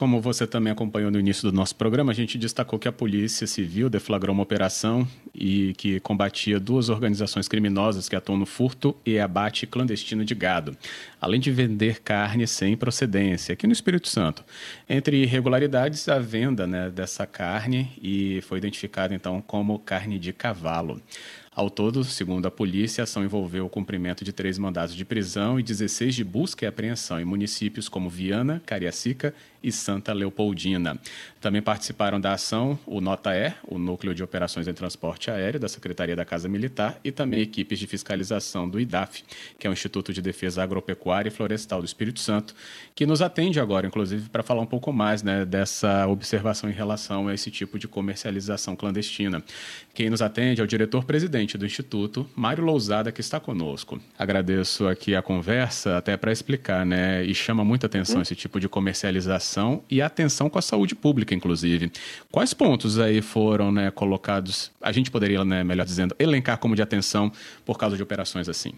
Como você também acompanhou no início do nosso programa, a gente destacou que a Polícia Civil deflagrou uma operação e que combatia duas organizações criminosas que atuam no furto e abate clandestino de gado, além de vender carne sem procedência aqui no Espírito Santo. Entre irregularidades, a venda né, dessa carne e foi identificada então como carne de cavalo. Ao todo, segundo a polícia, a ação envolveu o cumprimento de três mandados de prisão e 16 de busca e apreensão em municípios como Viana, Cariacica e Santa Leopoldina. Também participaram da ação o NOTA-E, o Núcleo de Operações em Transporte Aéreo da Secretaria da Casa Militar, e também equipes de fiscalização do IDAF, que é o Instituto de Defesa Agropecuária e Florestal do Espírito Santo, que nos atende agora, inclusive, para falar um pouco mais né, dessa observação em relação a esse tipo de comercialização clandestina. Quem nos atende é o diretor-presidente do Instituto, Mário Lousada, que está conosco. Agradeço aqui a conversa, até para explicar, né, e chama muita atenção hum. esse tipo de comercialização e atenção com a saúde pública inclusive. Quais pontos aí foram né, colocados, a gente poderia, né, melhor dizendo, elencar como de atenção por causa de operações assim?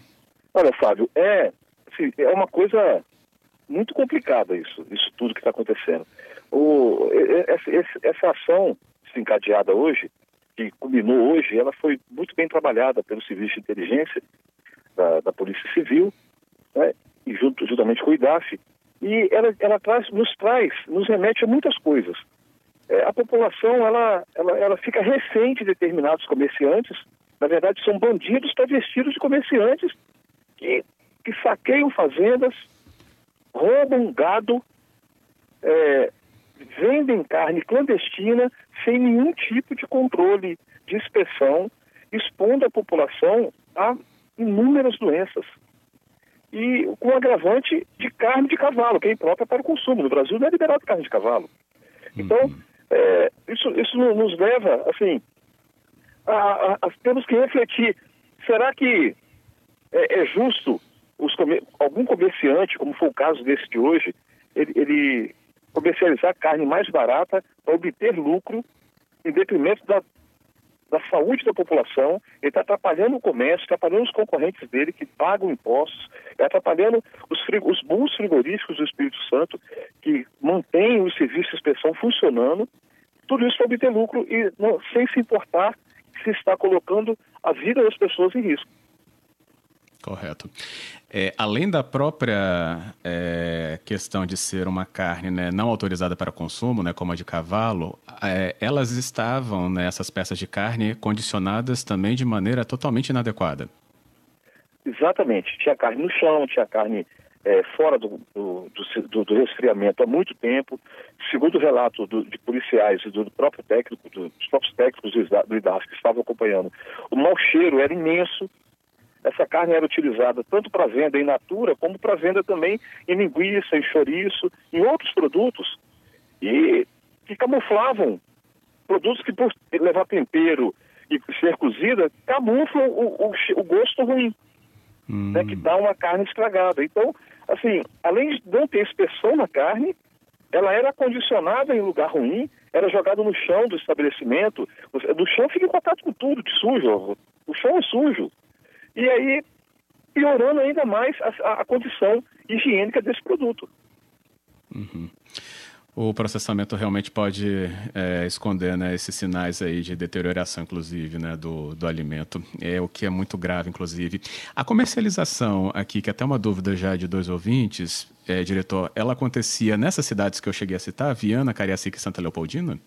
Olha, Fábio, é, assim, é uma coisa muito complicada isso, isso tudo que está acontecendo. O, essa, essa ação encadeada hoje, que culminou hoje, ela foi muito bem trabalhada pelo Serviço de Inteligência da, da Polícia Civil, né, e junto, juntamente com o IDAF, e ela, ela traz, nos traz, nos remete a muitas coisas é, a população ela, ela, ela fica de determinados comerciantes. Na verdade, são bandidos travestidos de comerciantes que, que saqueiam fazendas, roubam gado, é, vendem carne clandestina sem nenhum tipo de controle de inspeção, expondo a população a inúmeras doenças. E com o agravante de carne de cavalo, que é imprópria para o consumo. No Brasil não é liberado carne de cavalo. Então, uhum. É, isso, isso nos leva, assim, a, a, a, temos que refletir. Será que é, é justo os, algum comerciante, como foi o caso desse de hoje, ele, ele comercializar carne mais barata para obter lucro em detrimento da, da saúde da população, ele está atrapalhando o comércio, atrapalhando os concorrentes dele que pagam impostos, atrapalhando os, os bons frigoríficos do Espírito Santo que mantêm o serviço de inspeção funcionando, tudo isso para obter lucro e não, sem se importar se está colocando a vida das pessoas em risco. Correto. É, além da própria é, questão de ser uma carne né, não autorizada para consumo, né, como a de cavalo, é, elas estavam, né, essas peças de carne, condicionadas também de maneira totalmente inadequada. Exatamente. Tinha carne no chão, tinha carne é, fora do, do, do, do, resfriamento há muito tempo. Segundo o relato de policiais e do próprio técnico, dos próprios técnicos do IDAF que estavam acompanhando, o mau cheiro era imenso. Essa carne era utilizada tanto para venda em natura, como para venda também em linguiça, em chouriço, em outros produtos. E que camuflavam produtos que, por levar tempero e ser cozida, camuflam o, o, o gosto ruim, hum. né, que dá uma carne estragada. Então, assim, além de não ter inspeção na carne, ela era condicionada em lugar ruim, era jogada no chão do estabelecimento. No chão fica em contato com tudo de sujo. O chão é sujo. E aí, piorando ainda mais a, a condição higiênica desse produto. Uhum. O processamento realmente pode é, esconder né, esses sinais aí de deterioração, inclusive, né, do, do alimento, é o que é muito grave, inclusive. A comercialização aqui, que é até uma dúvida já de dois ouvintes, é, diretor, ela acontecia nessas cidades que eu cheguei a citar, Viana, Cariacica e Santa Leopoldina?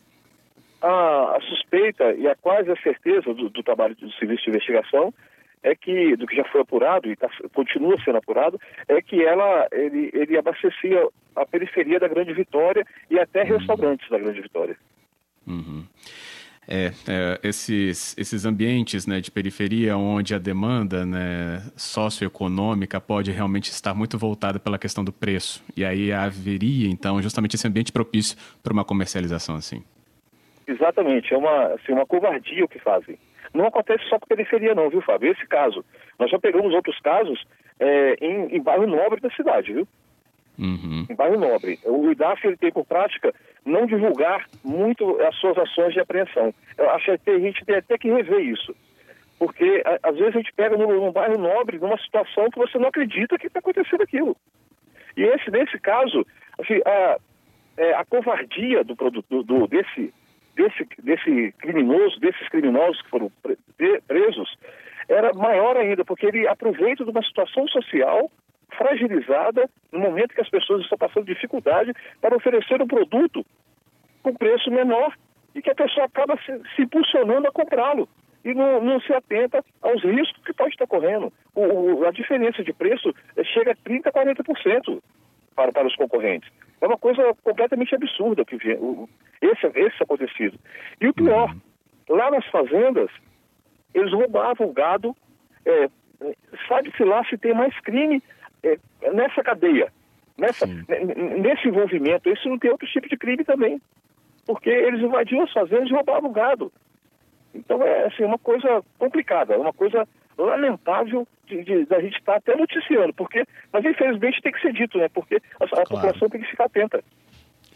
A, a suspeita e a quase a certeza do, do trabalho do serviço de investigação é que, do que já foi apurado e tá, continua sendo apurado, é que ela, ele, ele abastecia a periferia da Grande Vitória e até uhum. restaurantes da Grande Vitória. Uhum. É, é, esses, esses ambientes né, de periferia onde a demanda né, socioeconômica pode realmente estar muito voltada pela questão do preço. E aí haveria, então, justamente esse ambiente propício para uma comercialização assim. Exatamente, é uma, assim, uma covardia o que fazem. Não acontece só com periferia não, viu, Fábio? Esse caso. Nós já pegamos outros casos é, em, em bairro nobre da cidade, viu? Uhum. Em bairro nobre. O IDAF ele tem por prática não divulgar muito as suas ações de apreensão. Eu acho que a gente tem até que rever isso. Porque a, às vezes a gente pega num, num, bairro nobre, numa situação que você não acredita que está acontecendo aquilo. E esse, nesse caso, assim, a, é, a covardia do, do, do, desse, desse, desse criminoso, desses criminosos que foram presos, era maior ainda, porque ele aproveita de uma situação social fragilizada no momento que as pessoas estão passando dificuldade para oferecer um produto com preço menor e que a pessoa acaba se, se impulsionando a comprá-lo e não, não, se atenta aos riscos que pode estar correndo. O, o, a diferença de preço chega a 30%, 40% para, para os concorrentes. É uma coisa completamente absurda que o, esse, esse acontecido. E o pior, lá nas fazendas, eles roubavam gado, é, sabe-se lá se tem mais crime é, nessa cadeia, nessa, nesse envolvimento. Esse não tem outro tipo de crime também, porque eles invadiam as fazendas e roubavam gado. Então é assim, uma coisa complicada, é uma coisa lamentável da gente estar até noticiando, porque, mas infelizmente tem que ser dito, né? Porque a, a claro. população tem que ficar atenta.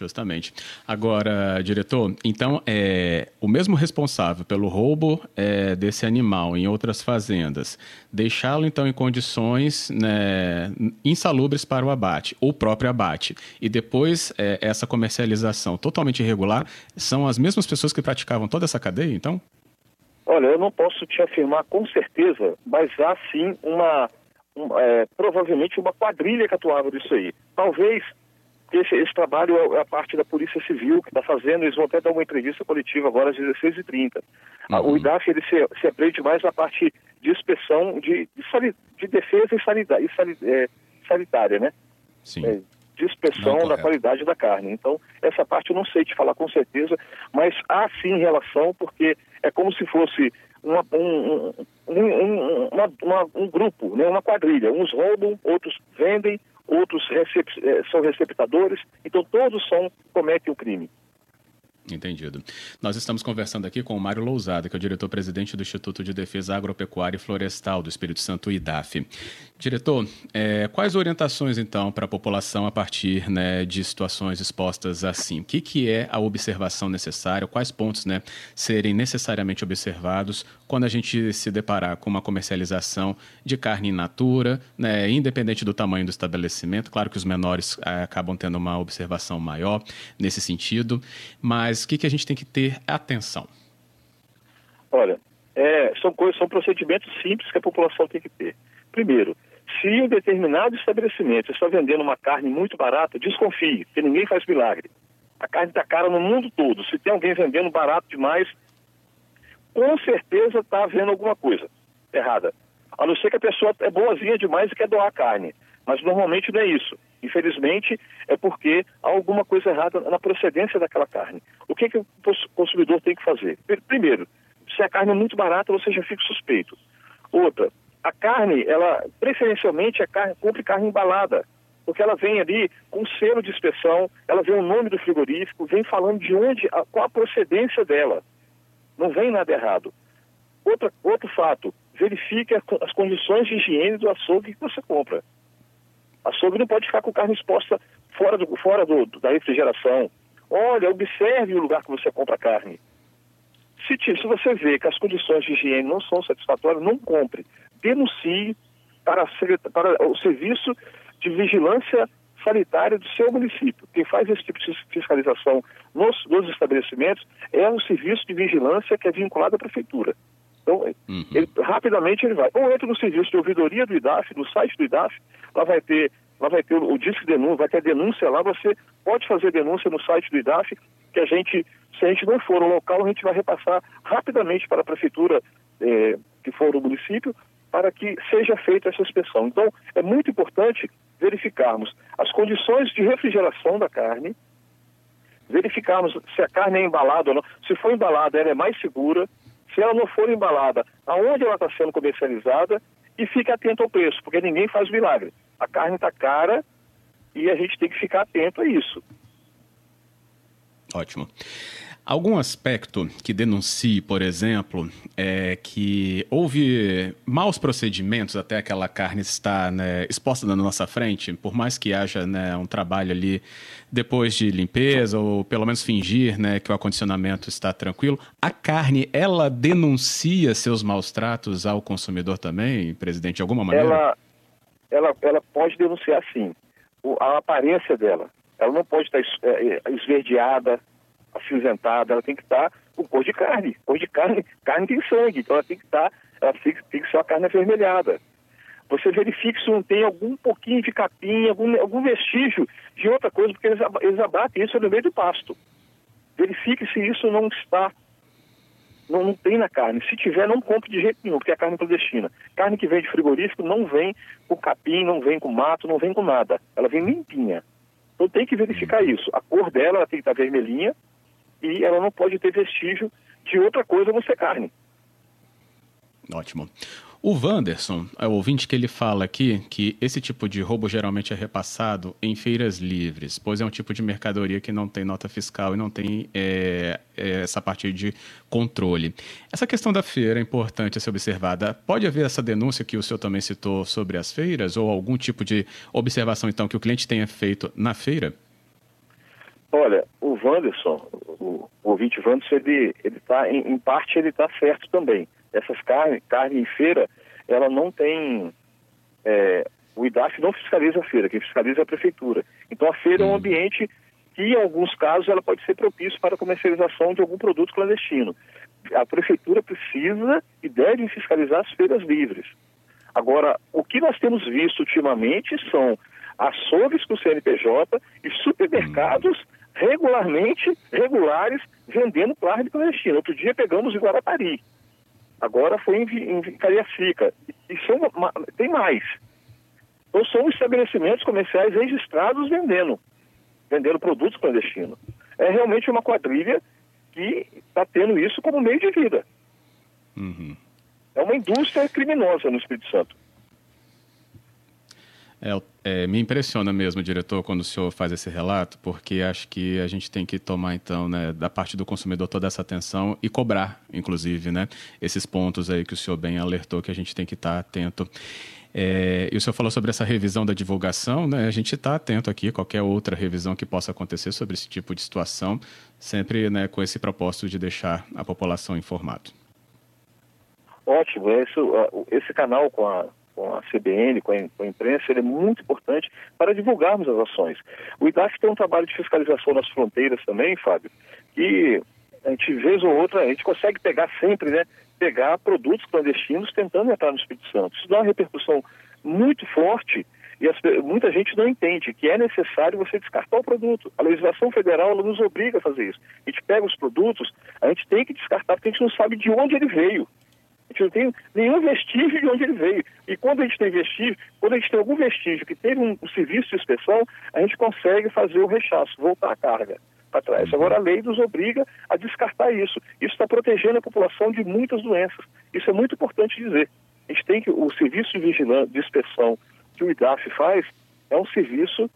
Justamente. Agora, diretor, então é o mesmo responsável pelo roubo é, desse animal em outras fazendas, deixá-lo então em condições né, insalubres para o abate, ou próprio abate, e depois é, essa comercialização totalmente irregular, são as mesmas pessoas que praticavam toda essa cadeia, então? Olha, eu não posso te afirmar com certeza, mas há sim uma, um, é, provavelmente uma quadrilha que atuava disso aí. Talvez esse, esse trabalho é, é a parte da Polícia Civil que está fazendo, eles vão até dar uma entrevista coletiva agora às 16h30. Ah, uhum. O IDAF ele se, se aprende mais na parte de inspeção de, de, de defesa e, sanidade, e é, sanitária, né? Sim. É, de inspeção não, da qualidade da carne. Então, essa parte eu não sei te falar com certeza, mas há sim relação, porque é como se fosse uma, um, um, um, uma, uma, um grupo, né, uma quadrilha. Uns roubam, outros vendem, outros recep eh, são receptadores, então todos são cometem o crime. Entendido. Nós estamos conversando aqui com o Mário Lousada, que é o diretor-presidente do Instituto de Defesa Agropecuária e Florestal do Espírito Santo, IDAF. Diretor, é, quais orientações, então, para a população a partir né, de situações expostas assim? O que, que é a observação necessária? Quais pontos né, serem necessariamente observados quando a gente se deparar com uma comercialização de carne in natura, né, independente do tamanho do estabelecimento? Claro que os menores é, acabam tendo uma observação maior nesse sentido, mas o que, que a gente tem que ter atenção? Olha, é, são coisas, são procedimentos simples que a população tem que ter. Primeiro, se um determinado estabelecimento está vendendo uma carne muito barata, desconfie, porque ninguém faz milagre. A carne está cara no mundo todo. Se tem alguém vendendo barato demais, com certeza está havendo alguma coisa errada. A não ser que a pessoa é boazinha demais e quer doar carne. Mas normalmente não é isso. Infelizmente, é porque há alguma coisa errada na procedência daquela carne. O que, que o consumidor tem que fazer? Primeiro, se a carne é muito barata, você já fica suspeito. Outra, a carne, ela preferencialmente é carne, compre carne embalada, porque ela vem ali com selo de inspeção, ela vê o nome do frigorífico, vem falando de onde, a, qual a procedência dela. Não vem nada errado. Outra, outro fato, verifique as condições de higiene do açougue que você compra. Açougue não pode ficar com carne exposta fora, do, fora do, da refrigeração. Olha, observe o lugar que você compra carne. Se, se você vê que as condições de higiene não são satisfatórias, não compre denuncie para, para o serviço de vigilância sanitária do seu município. Quem faz esse tipo de fiscalização nos, nos estabelecimentos é um serviço de vigilância que é vinculado à prefeitura. Então, uhum. ele, rapidamente ele vai. Ou entra no serviço de ouvidoria do IDAF, no site do IDAF, lá vai ter, lá vai ter o, o disque denúncia, vai ter denúncia lá, você pode fazer denúncia no site do IDAF, que a gente, se a gente não for no local, a gente vai repassar rapidamente para a prefeitura eh, que for o município, para que seja feita essa inspeção. Então, é muito importante verificarmos as condições de refrigeração da carne, verificarmos se a carne é embalada ou não. Se for embalada, ela é mais segura. Se ela não for embalada, aonde ela está sendo comercializada e fique atento ao preço, porque ninguém faz milagre. A carne está cara e a gente tem que ficar atento a isso. Ótimo. Algum aspecto que denuncie, por exemplo, é que houve maus procedimentos até aquela carne estar né, exposta na nossa frente, por mais que haja né, um trabalho ali depois de limpeza, ou pelo menos fingir né, que o acondicionamento está tranquilo, a carne, ela denuncia seus maus tratos ao consumidor também, presidente, de alguma maneira? Ela, ela, ela pode denunciar sim. O, a aparência dela, ela não pode estar é, é, esverdeada, acinzentada, ela tem que estar com cor de carne. Cor de carne, carne tem sangue, então ela tem que estar, ela tem, que ser uma carne avermelhada. Você verifique se não tem algum pouquinho de capim, algum, algum vestígio de outra coisa, porque eles, eles abatem isso no meio do pasto. Verifique se isso não está, não, não tem na carne. Se tiver, não compre de jeito nenhum, porque é carne clandestina. Carne que vem de frigorífico não vem com capim, não vem com mato, não vem com nada. Ela vem limpinha. Então tem que verificar isso. A cor dela ela tem que estar vermelhinha, e ela não pode ter vestígio de outra coisa não ser carne. Ótimo. O Wanderson, é o ouvinte que ele fala aqui que esse tipo de roubo geralmente é repassado em feiras livres, pois é um tipo de mercadoria que não tem nota fiscal e não tem é, é, essa parte de controle. Essa questão da feira é importante a ser observada. Pode haver essa denúncia que o senhor também citou sobre as feiras ou algum tipo de observação, então, que o cliente tenha feito na feira? Olha, o Wanderson, o, o ouvinte Wanderson, ele, ele tá, em, em parte ele está certo também. Essas carnes, carne em feira, ela não tem... É, o IDAF não fiscaliza a feira, quem fiscaliza é a prefeitura. Então a feira é um hum. ambiente que, em alguns casos, ela pode ser propício para a comercialização de algum produto clandestino. A prefeitura precisa e deve fiscalizar as feiras livres. Agora, o que nós temos visto ultimamente são açougues com CNPJ e supermercados regularmente, regulares, vendendo carne clandestina. Outro dia pegamos em Guarapari. Agora foi em, em Cariacica. E são, tem mais. Então são estabelecimentos comerciais registrados vendendo, vendendo produtos clandestinos. É realmente uma quadrilha que está tendo isso como meio de vida. Uhum. É uma indústria criminosa no Espírito Santo. É, é, me impressiona mesmo, diretor, quando o senhor faz esse relato, porque acho que a gente tem que tomar, então, né, da parte do consumidor toda essa atenção e cobrar, inclusive, né, esses pontos aí que o senhor bem alertou que a gente tem que estar atento. É, e o senhor falou sobre essa revisão da divulgação, né? A gente está atento aqui, qualquer outra revisão que possa acontecer sobre esse tipo de situação, sempre né, com esse propósito de deixar a população informada. Ótimo, esse, esse canal com a, com a CBN, com a, com a, imprensa, ele é muito importante para divulgarmos as ações. O IDAF tem um trabalho de fiscalização nas fronteiras também, Fábio, que a gente, vez ou outra, a gente consegue pegar sempre, né, pegar produtos clandestinos tentando entrar no Espírito Santo. Isso dá uma repercussão muito forte e as, muita gente não entende que é necessário você descartar o produto. A legislação federal nos obriga a fazer isso. A gente pega os produtos, a gente tem que descartar porque a gente não sabe de onde ele veio. A gente não tem nenhum vestígio de onde ele veio. E quando a gente tem vestígio, quando a gente tem algum vestígio que teve um, um serviço de inspeção, a gente consegue fazer o rechaço, voltar a carga para trás. Uhum. Agora a lei nos obriga a descartar isso. Isso está protegendo a população de muitas doenças. Isso é muito importante dizer. A gente tem que o serviço de vigilância, de inspeção que o IDAF faz é um serviço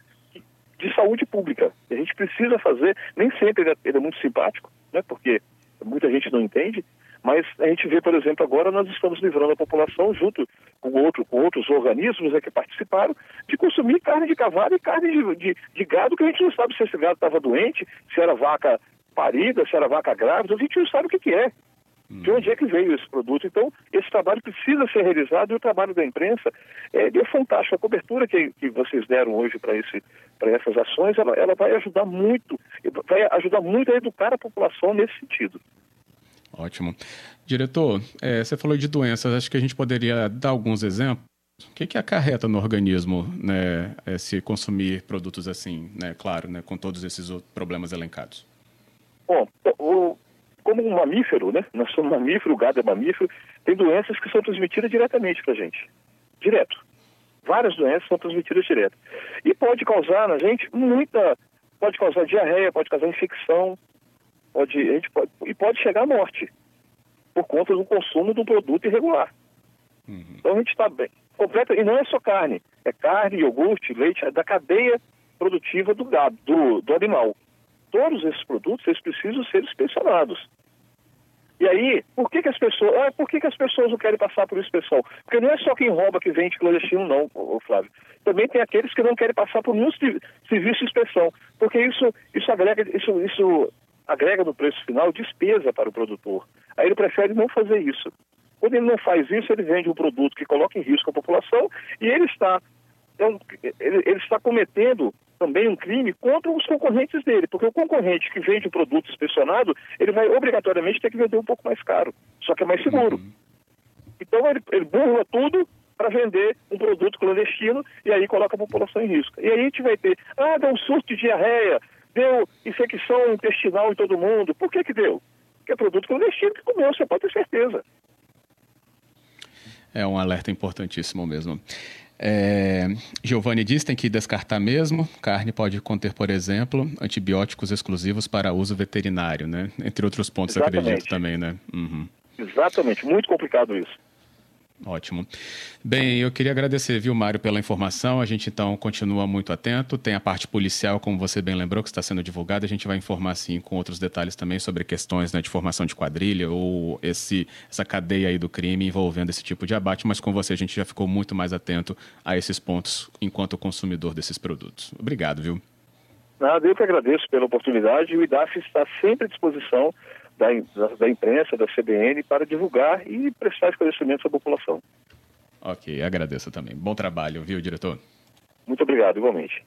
de saúde pública. A gente precisa fazer, nem sempre ele é, ele é muito simpático, né? Porque muita gente não entende, mas a gente vê, por exemplo, agora nós estamos livrando a população, junto com, outro, com outros organismos né, que participaram, de consumir carne de cavalo e carne de, de, de gado, que a gente não sabe se esse gado estava doente, se era vaca parida, se era vaca grávida, a gente não sabe o que, que é. De onde é que veio esse produto? Então, esse trabalho precisa ser realizado e o trabalho da imprensa é, é fantástico. A cobertura que, que vocês deram hoje para essas ações, ela, ela vai ajudar muito, vai ajudar muito a educar a população nesse sentido. Ótimo. Diretor, é, você falou de doenças, acho que a gente poderia dar alguns exemplos. O que, que acarreta no organismo né, é, se consumir produtos assim, né, claro, né, com todos esses problemas elencados? Bom, o, como um mamífero, né, nós somos mamífero, o gado é mamífero, tem doenças que são transmitidas diretamente para a gente. Direto. Várias doenças são transmitidas direto. E pode causar na gente muita. Pode causar diarreia, pode causar infecção, pode, a gente pode, e pode chegar à morte por conta do consumo do produto irregular. Uhum. Então a gente está bem. Completa, e não é só carne, é carne, iogurte, leite, é da cadeia produtiva do gado, do, do animal. todos esses produtos eles precisam ser inspecionados. E aí, por que, que as pessoas. Ah, por que, que as pessoas não querem passar por inspeção? Porque não é só quem rouba que vende clandestino, não, Flávio. Também tem aqueles que não querem passar por nenhum serviço de inspeção. Porque isso, isso, agrega, isso, isso agrega no preço final despesa para o produtor. Aí ele prefere não fazer isso. Quando ele não faz isso, ele vende um produto que coloca em risco a população e ele está, é ele, ele está cometendo também um crime contra os concorrentes dele, porque o concorrente que vende o produto inspecionado, ele vai obrigatoriamente ter que vender um pouco mais caro, só que é mais seguro. Uhum. Então ele, ele burla tudo para vender um produto clandestino e aí coloca a população em risco. E aí a gente vai ter, ah, deu um surto de diarreia, deu infecção intestinal em todo mundo. Por que que deu? Porque é produto clandestino que comeu, você pode ter certeza. É um alerta importantíssimo mesmo. É, Giovanni diz que tem que descartar mesmo. Carne pode conter, por exemplo, antibióticos exclusivos para uso veterinário, né? Entre outros pontos, Exatamente. acredito também, né? Uhum. Exatamente, muito complicado isso. Ótimo. Bem, eu queria agradecer, viu, Mário, pela informação. A gente então continua muito atento. Tem a parte policial, como você bem lembrou, que está sendo divulgada. A gente vai informar, sim, com outros detalhes também sobre questões né, de formação de quadrilha ou esse, essa cadeia aí do crime envolvendo esse tipo de abate. Mas com você a gente já ficou muito mais atento a esses pontos enquanto consumidor desses produtos. Obrigado, viu? Nada, eu que agradeço pela oportunidade. O IDAF está sempre à disposição da, da, imprensa, da CBN, para divulgar e prestar esclarecimentos à população. Ok, agradeço também. Bom trabalho, viu, diretor? Muito obrigado, igualmente.